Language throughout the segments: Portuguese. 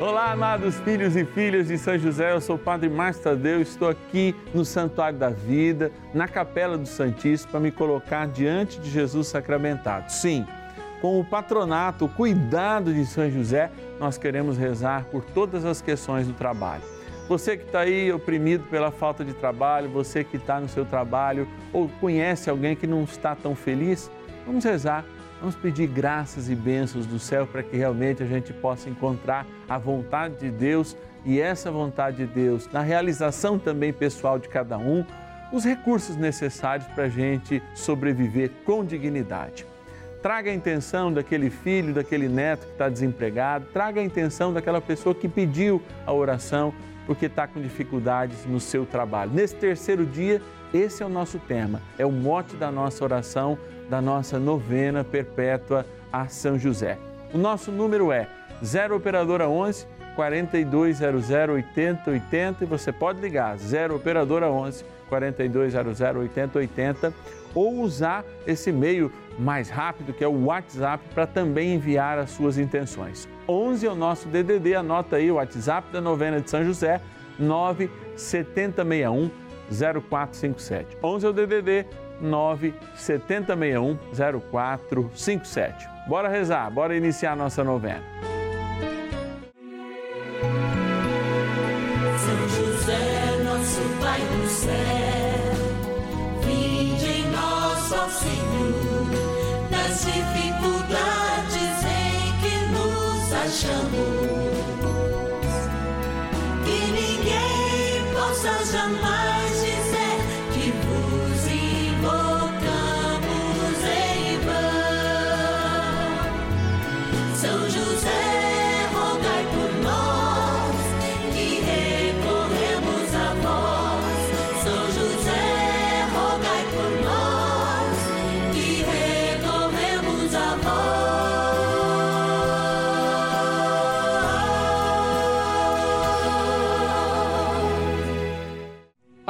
Olá, amados filhos e filhas de São José, eu sou o Padre Márcio Tadeu, estou aqui no Santuário da Vida, na Capela do Santíssimo, para me colocar diante de Jesus sacramentado. Sim, com o patronato, o cuidado de São José, nós queremos rezar por todas as questões do trabalho. Você que está aí oprimido pela falta de trabalho, você que está no seu trabalho ou conhece alguém que não está tão feliz, vamos rezar Vamos pedir graças e bênçãos do céu para que realmente a gente possa encontrar a vontade de Deus e essa vontade de Deus, na realização também pessoal de cada um, os recursos necessários para a gente sobreviver com dignidade. Traga a intenção daquele filho, daquele neto que está desempregado, traga a intenção daquela pessoa que pediu a oração porque está com dificuldades no seu trabalho. Nesse terceiro dia, esse é o nosso tema, é o mote da nossa oração da nossa novena perpétua a São José. O nosso número é 0 operadora 11 4200 8080 e você pode ligar 0 operadora 11 4200 8080 ou usar esse meio mais rápido que é o WhatsApp para também enviar as suas intenções. 11 é o nosso DDD, anota aí o WhatsApp da novena de São José 97061 0457. 11 é o DDD 97061 0457. Bora rezar, bora iniciar nossa novena. São José, nosso Pai do céu, vinde em ó Senhor, nas dificuldades em que nos achamos. Que ninguém possa jamais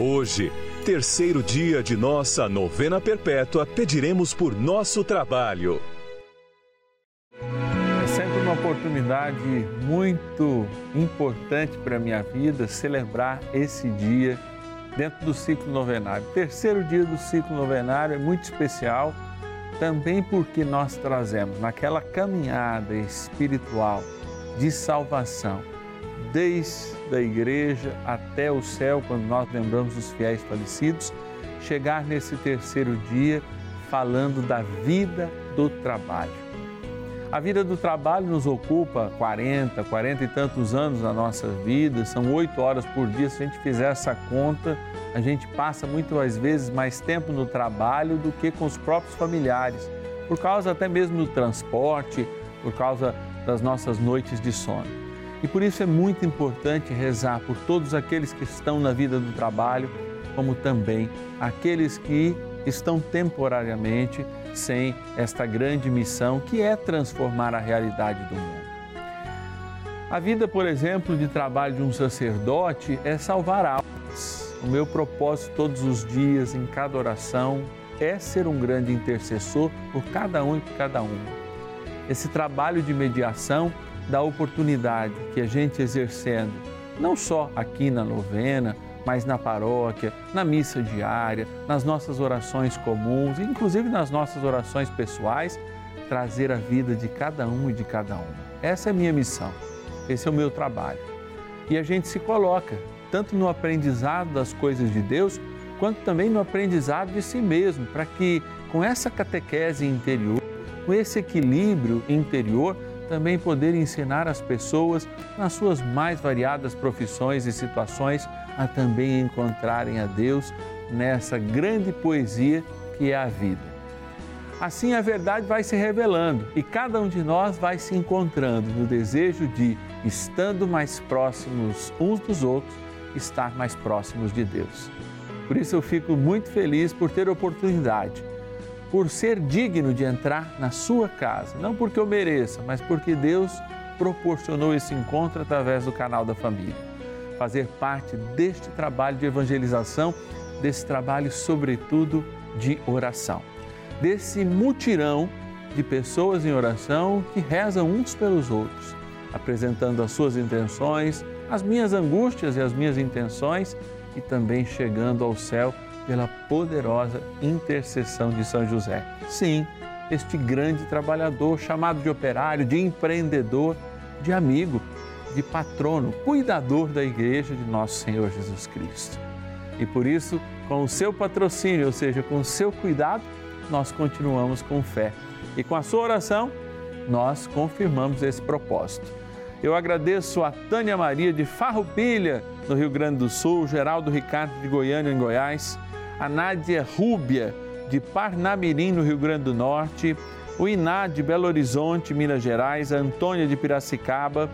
Hoje, terceiro dia de nossa novena perpétua, pediremos por nosso trabalho. É sempre uma oportunidade muito importante para a minha vida celebrar esse dia dentro do ciclo novenário. Terceiro dia do ciclo novenário é muito especial também porque nós trazemos naquela caminhada espiritual de salvação, desde a igreja até o céu, quando nós lembramos os fiéis falecidos, chegar nesse terceiro dia falando da vida do trabalho. A vida do trabalho nos ocupa 40, 40 e tantos anos na nossa vida, são oito horas por dia. Se a gente fizer essa conta, a gente passa muitas vezes mais tempo no trabalho do que com os próprios familiares, por causa até mesmo do transporte, por causa das nossas noites de sono. E por isso é muito importante rezar por todos aqueles que estão na vida do trabalho, como também aqueles que estão temporariamente sem esta grande missão que é transformar a realidade do mundo. A vida, por exemplo, de trabalho de um sacerdote é salvar almas. O meu propósito todos os dias, em cada oração, é ser um grande intercessor por cada um e por cada uma. Esse trabalho de mediação dá oportunidade que a gente exercendo, não só aqui na novena, mas na paróquia, na missa diária, nas nossas orações comuns, inclusive nas nossas orações pessoais, trazer a vida de cada um e de cada uma. Essa é a minha missão, esse é o meu trabalho. E a gente se coloca tanto no aprendizado das coisas de Deus, quanto também no aprendizado de si mesmo, para que com essa catequese interior, com esse equilíbrio interior, também poder ensinar as pessoas nas suas mais variadas profissões e situações a também encontrarem a Deus nessa grande poesia que é a vida. Assim a verdade vai se revelando e cada um de nós vai se encontrando no desejo de, estando mais próximos uns dos outros, estar mais próximos de Deus. Por isso eu fico muito feliz por ter oportunidade, por ser digno de entrar na sua casa, não porque eu mereça, mas porque Deus proporcionou esse encontro através do canal da família. Fazer parte deste trabalho de evangelização, desse trabalho, sobretudo, de oração. Desse mutirão de pessoas em oração que rezam uns pelos outros, apresentando as suas intenções, as minhas angústias e as minhas intenções e também chegando ao céu pela poderosa intercessão de São José. Sim, este grande trabalhador, chamado de operário, de empreendedor, de amigo, de patrono, cuidador da igreja de nosso Senhor Jesus Cristo. E por isso, com o seu patrocínio, ou seja, com o seu cuidado, nós continuamos com fé. E com a sua oração, nós confirmamos esse propósito. Eu agradeço a Tânia Maria de Farroupilha, no Rio Grande do Sul, Geraldo Ricardo de Goiânia, em Goiás, a Nádia Rúbia de Parnamirim, no Rio Grande do Norte, o Iná de Belo Horizonte, Minas Gerais, a Antônia de Piracicaba,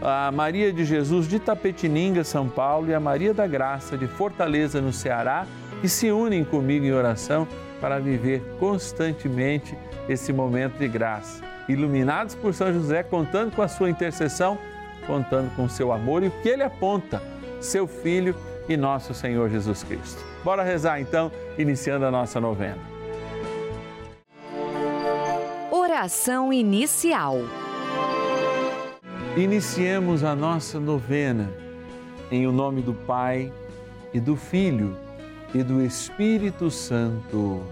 a Maria de Jesus de Tapetininga, São Paulo. E a Maria da Graça de Fortaleza, no Ceará, que se unem comigo em oração para viver constantemente esse momento de graça. Iluminados por São José, contando com a sua intercessão, contando com seu amor. E o que ele aponta, seu Filho e nosso Senhor Jesus Cristo. Bora rezar então, iniciando a nossa novena. Oração inicial. Iniciemos a nossa novena em o nome do Pai e do Filho e do Espírito Santo.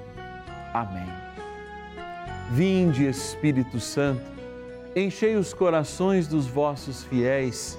Amém. Vinde, Espírito Santo, enchei os corações dos vossos fiéis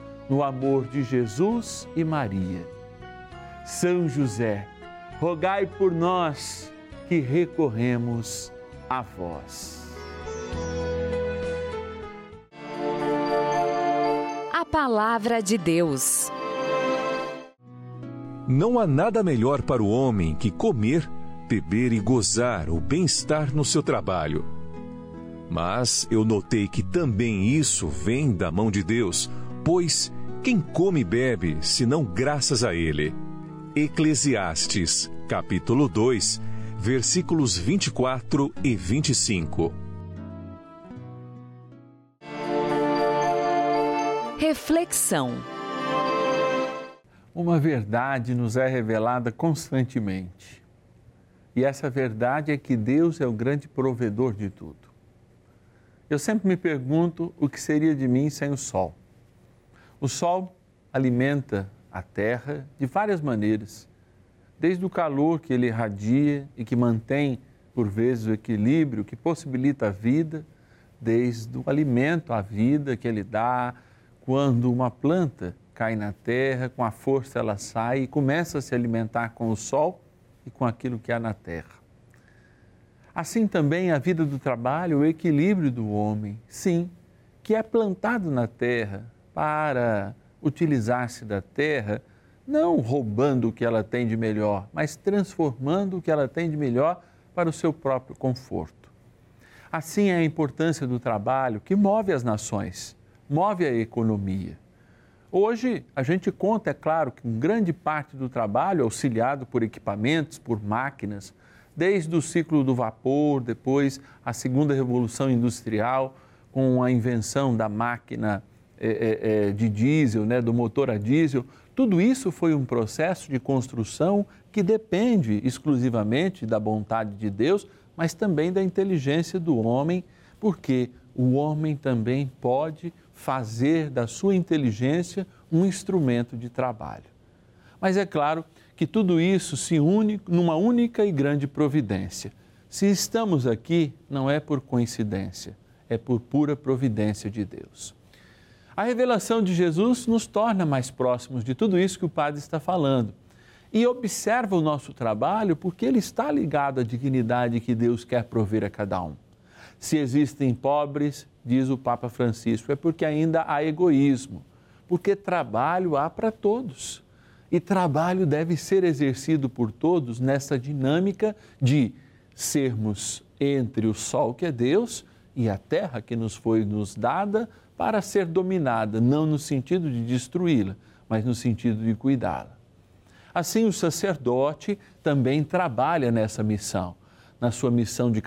no amor de Jesus e Maria. São José, rogai por nós que recorremos a vós. Palavra de Deus. Não há nada melhor para o homem que comer, beber e gozar o bem-estar no seu trabalho. Mas eu notei que também isso vem da mão de Deus, pois quem come e bebe, senão graças a Ele. Eclesiastes, capítulo 2, versículos 24 e 25. Reflexão. Uma verdade nos é revelada constantemente. E essa verdade é que Deus é o grande provedor de tudo. Eu sempre me pergunto o que seria de mim sem o sol. O sol alimenta a terra de várias maneiras, desde o calor que ele irradia e que mantém, por vezes, o equilíbrio que possibilita a vida, desde o alimento à vida que ele dá, quando uma planta cai na terra, com a força ela sai e começa a se alimentar com o sol e com aquilo que há na terra. Assim também a vida do trabalho, o equilíbrio do homem, sim, que é plantado na terra para utilizar-se da terra, não roubando o que ela tem de melhor, mas transformando o que ela tem de melhor para o seu próprio conforto. Assim é a importância do trabalho que move as nações move a economia. Hoje, a gente conta, é claro, que grande parte do trabalho, auxiliado por equipamentos, por máquinas, desde o ciclo do vapor, depois a segunda revolução industrial, com a invenção da máquina é, é, de diesel, né, do motor a diesel, tudo isso foi um processo de construção que depende exclusivamente da vontade de Deus, mas também da inteligência do homem, porque o homem também pode fazer da sua inteligência um instrumento de trabalho. Mas é claro que tudo isso se une numa única e grande providência. Se estamos aqui, não é por coincidência, é por pura providência de Deus. A revelação de Jesus nos torna mais próximos de tudo isso que o Padre está falando. E observa o nosso trabalho porque ele está ligado à dignidade que Deus quer prover a cada um. Se existem pobres, diz o Papa Francisco, é porque ainda há egoísmo, porque trabalho há para todos. E trabalho deve ser exercido por todos nessa dinâmica de sermos entre o sol que é Deus e a terra que nos foi nos dada para ser dominada, não no sentido de destruí-la, mas no sentido de cuidá-la. Assim, o sacerdote também trabalha nessa missão, na sua missão de